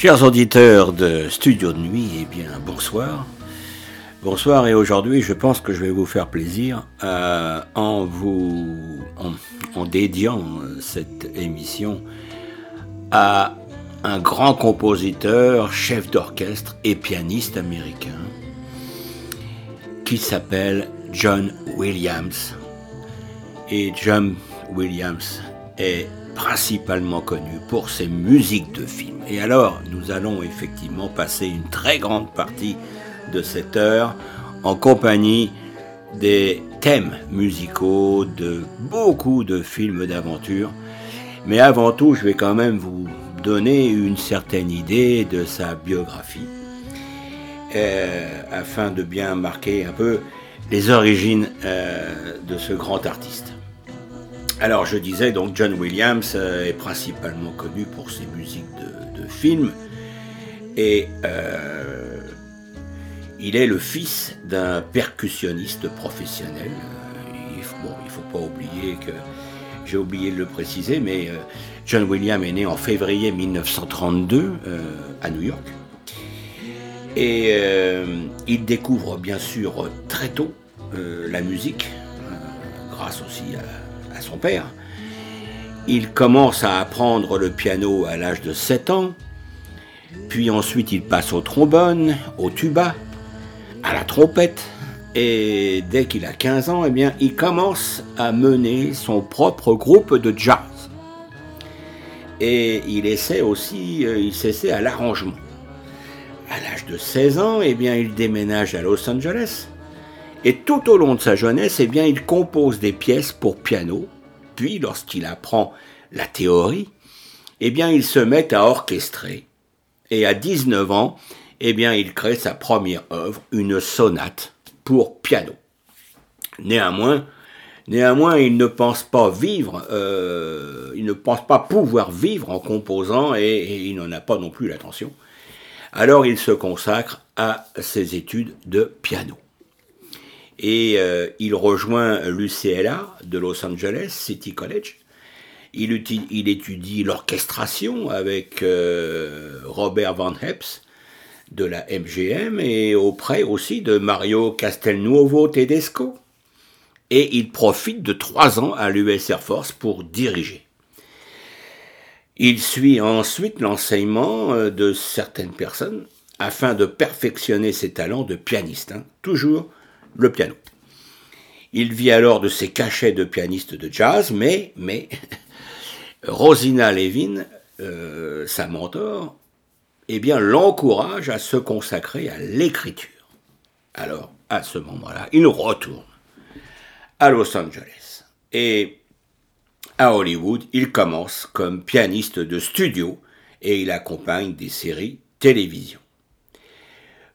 Chers auditeurs de Studio de Nuit, eh bien bonsoir. Bonsoir et aujourd'hui je pense que je vais vous faire plaisir euh, en vous en, dédiant cette émission à un grand compositeur, chef d'orchestre et pianiste américain qui s'appelle John Williams. Et John Williams est principalement connu pour ses musiques de films. Et alors, nous allons effectivement passer une très grande partie de cette heure en compagnie des thèmes musicaux de beaucoup de films d'aventure. Mais avant tout, je vais quand même vous donner une certaine idée de sa biographie, euh, afin de bien marquer un peu les origines euh, de ce grand artiste. Alors je disais donc John Williams euh, est principalement connu pour ses musiques de, films et euh, il est le fils d'un percussionniste professionnel. Il, bon, il ne faut pas oublier que j'ai oublié de le préciser, mais John Williams est né en février 1932 à New York. Et il découvre bien sûr très tôt la musique, grâce aussi à son père. Il commence à apprendre le piano à l'âge de 7 ans, puis ensuite il passe au trombone, au tuba, à la trompette, et dès qu'il a 15 ans, eh bien, il commence à mener son propre groupe de jazz. Et il essaie aussi, euh, il s'essaie à l'arrangement. À l'âge de 16 ans, eh bien, il déménage à Los Angeles. Et tout au long de sa jeunesse, eh bien, il compose des pièces pour piano, puis, lorsqu'il apprend la théorie, eh bien, il se met à orchestrer. Et à 19 ans, eh bien, il crée sa première œuvre, une sonate pour piano. Néanmoins, il ne pense pas vivre, euh, il ne pense pas pouvoir vivre en composant et, il n'en a pas non plus l'attention. Alors, il se consacre à ses études de piano et euh, il rejoint l'UCLA de Los Angeles City College. Il, étudie l'orchestration avec euh, Robert Van Heps de la MGM et auprès aussi de Mario Castelnuovo Tedesco. Et il profite de trois ans à l'US Air Force pour diriger. Il suit ensuite l'enseignement euh, de certaines personnes afin de perfectionner ses talents de pianiste, hein, toujours le piano. Il vit alors de ses cachets de pianiste de jazz, mais, Rosina Levin, euh, sa mentor, eh bien, l'encourage à se consacrer à l'écriture. Alors, à ce moment-là, il retourne à Los Angeles. Et à Hollywood, il commence comme pianiste de studio et il accompagne des séries télévision.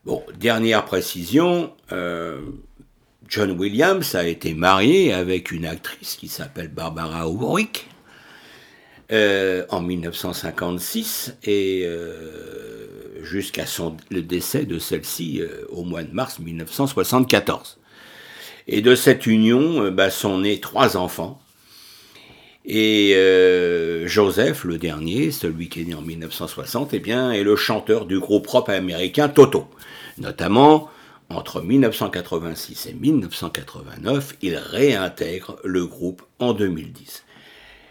Bon, dernière précision, euh, John Williams a été marié avec une actrice qui s'appelle Barbara Warwick euh, en 1956 et euh, jusqu'à le décès de celle-ci euh, au mois de mars 1974. Et de cette union bah, sont nés trois enfants. Et Joseph, le dernier, celui qui est né en 1960, eh bien, est le chanteur du groupe rock américain Toto. Notamment, entre 1986 et 1989, il réintègre le groupe en 2010.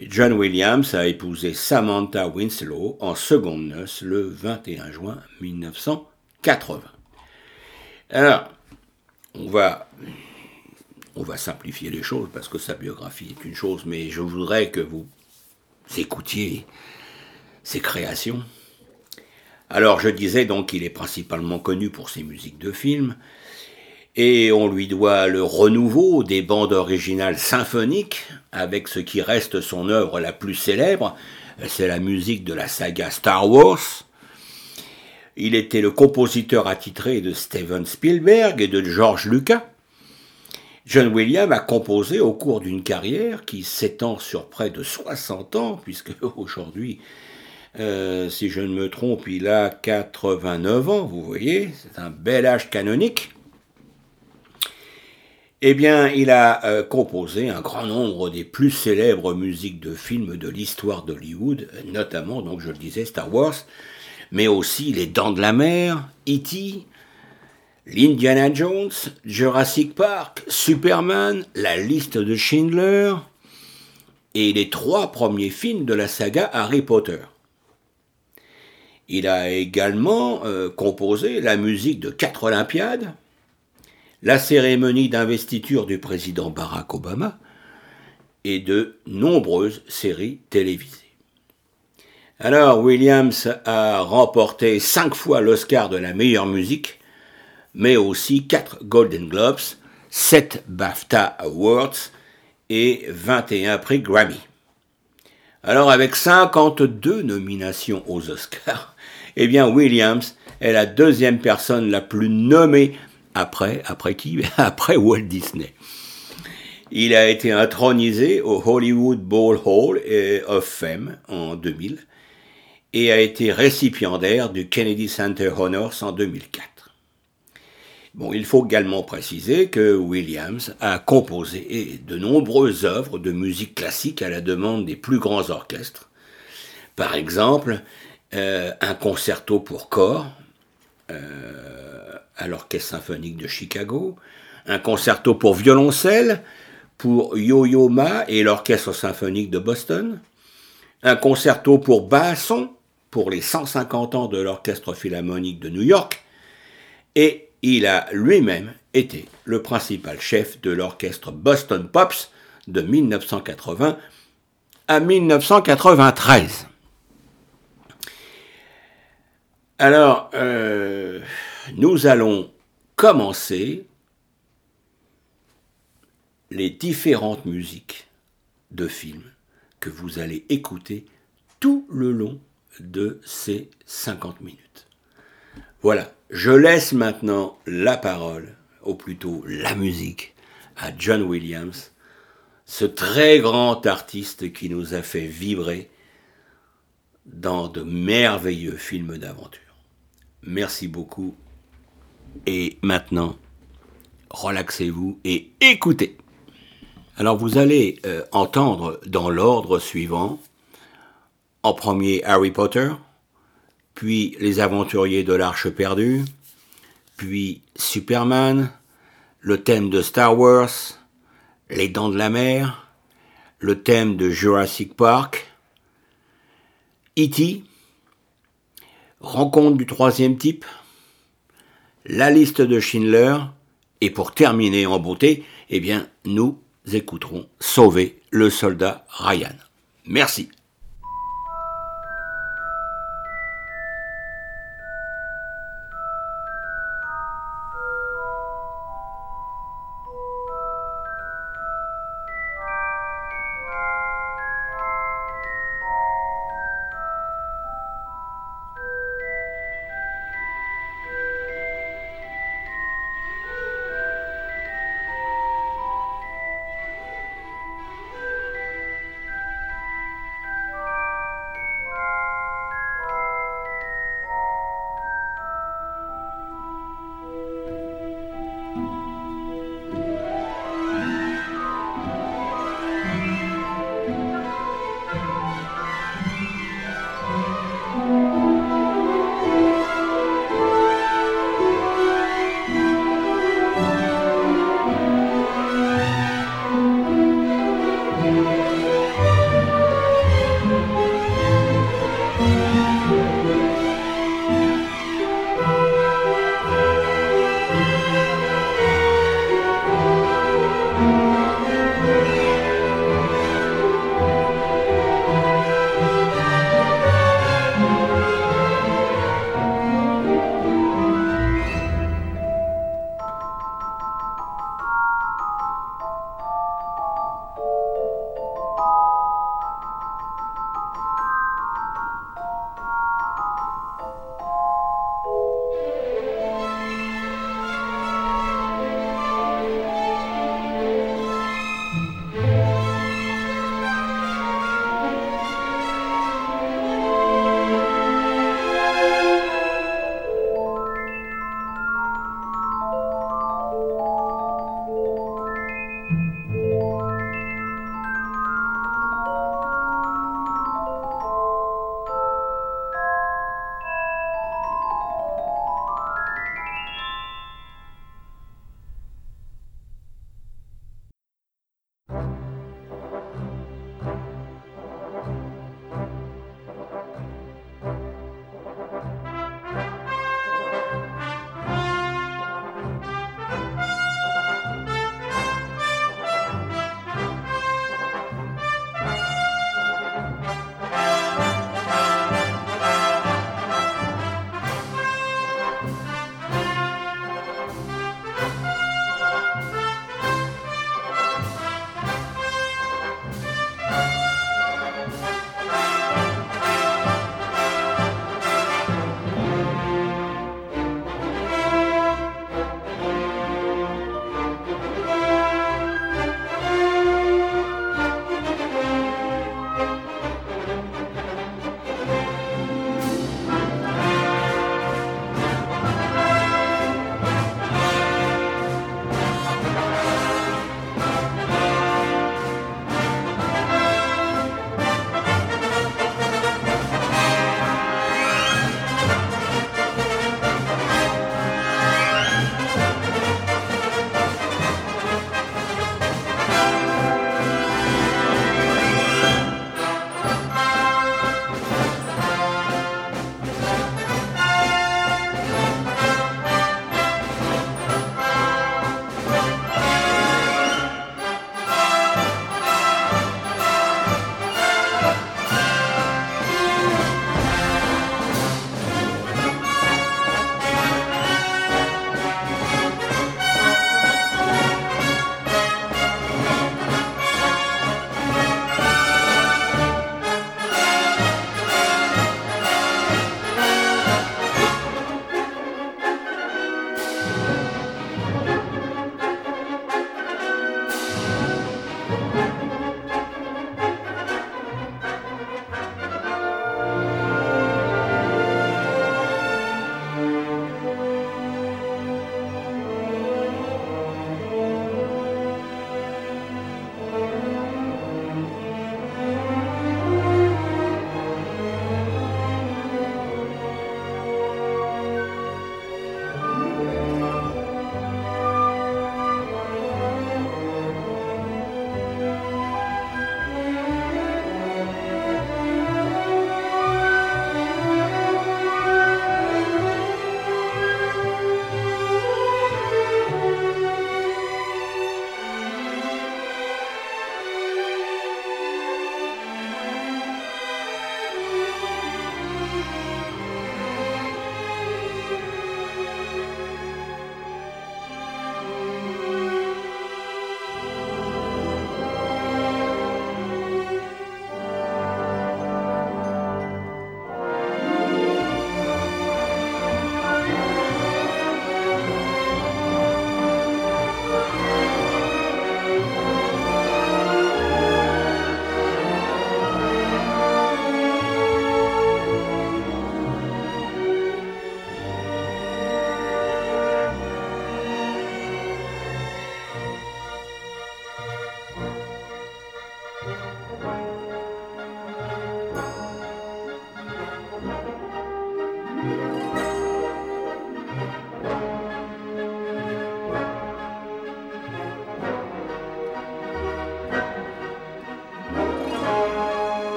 John Williams a épousé Samantha Winslow en seconde noce le 21 juin 1980. Alors, on va, on va simplifier les choses parce que sa biographie est une chose, mais je voudrais que vous écoutiez ses créations alors je disais donc qu'il est principalement connu pour ses musiques de films, et on lui doit le renouveau des bandes originales symphoniques, avec ce qui reste son œuvre la plus célèbre, c'est la musique de la saga Star Wars. Il était le compositeur attitré de Steven Spielberg et de George Lucas. John Williams a composé au cours d'une carrière qui s'étend sur près de 60 ans, puisque aujourd'hui euh, si je ne me trompe, il a 89 ans, vous voyez, c'est un bel âge canonique. Eh bien, il a euh, composé un grand nombre des plus célèbres musiques de films de l'histoire d'Hollywood, notamment, donc je le disais, Star Wars, mais aussi Les Dents de la Mer, E.T., l'Indiana Jones, Jurassic Park, Superman, La liste de Schindler et les trois premiers films de la saga Harry Potter. Il a également euh, composé la musique de quatre Olympiades, la cérémonie d'investiture du président Barack Obama et de nombreuses séries télévisées. Alors Williams a remporté cinq fois l'Oscar de la meilleure musique, mais aussi quatre Golden Globes, sept BAFTA Awards et 21 prix Grammy. Alors avec 52 nominations aux Oscars, eh bien Williams est la deuxième personne la plus nommée après, qui? Après Walt Disney. Il a été intronisé au Hollywood Bowl Hall of Fame en 2000 et a été récipiendaire du Kennedy Center Honors en 2004. Bon, il faut également préciser que Williams a composé de nombreuses œuvres de musique classique à la demande des plus grands orchestres. Par exemple, euh, un concerto pour corps euh, à l'Orchestre symphonique de Chicago, un concerto pour violoncelle pour Yo-Yo Ma et l'Orchestre symphonique de Boston, un concerto pour basson pour les 150 ans de l'Orchestre philharmonique de New York, et il a lui-même été le principal chef de l'orchestre Boston Pops de 1980 à 1993. Alors, euh, nous allons commencer les différentes musiques de films que vous allez écouter tout le long de ces 50 minutes. Voilà, je laisse maintenant la parole, ou plutôt la musique, à John Williams, ce très grand artiste qui nous a fait vibrer dans de merveilleux films d'aventure. Merci beaucoup. Et maintenant, relaxez-vous et écoutez. Alors vous allez euh, entendre dans l'ordre suivant, en premier Harry Potter, puis Les Aventuriers de l'Arche perdue, puis Superman, le thème de Star Wars, Les Dents de la Mer, le thème de Jurassic Park, E.T., Rencontre du troisième type, la liste de Schindler, et pour terminer en beauté, eh bien, nous écouterons Sauver le soldat Ryan. Merci.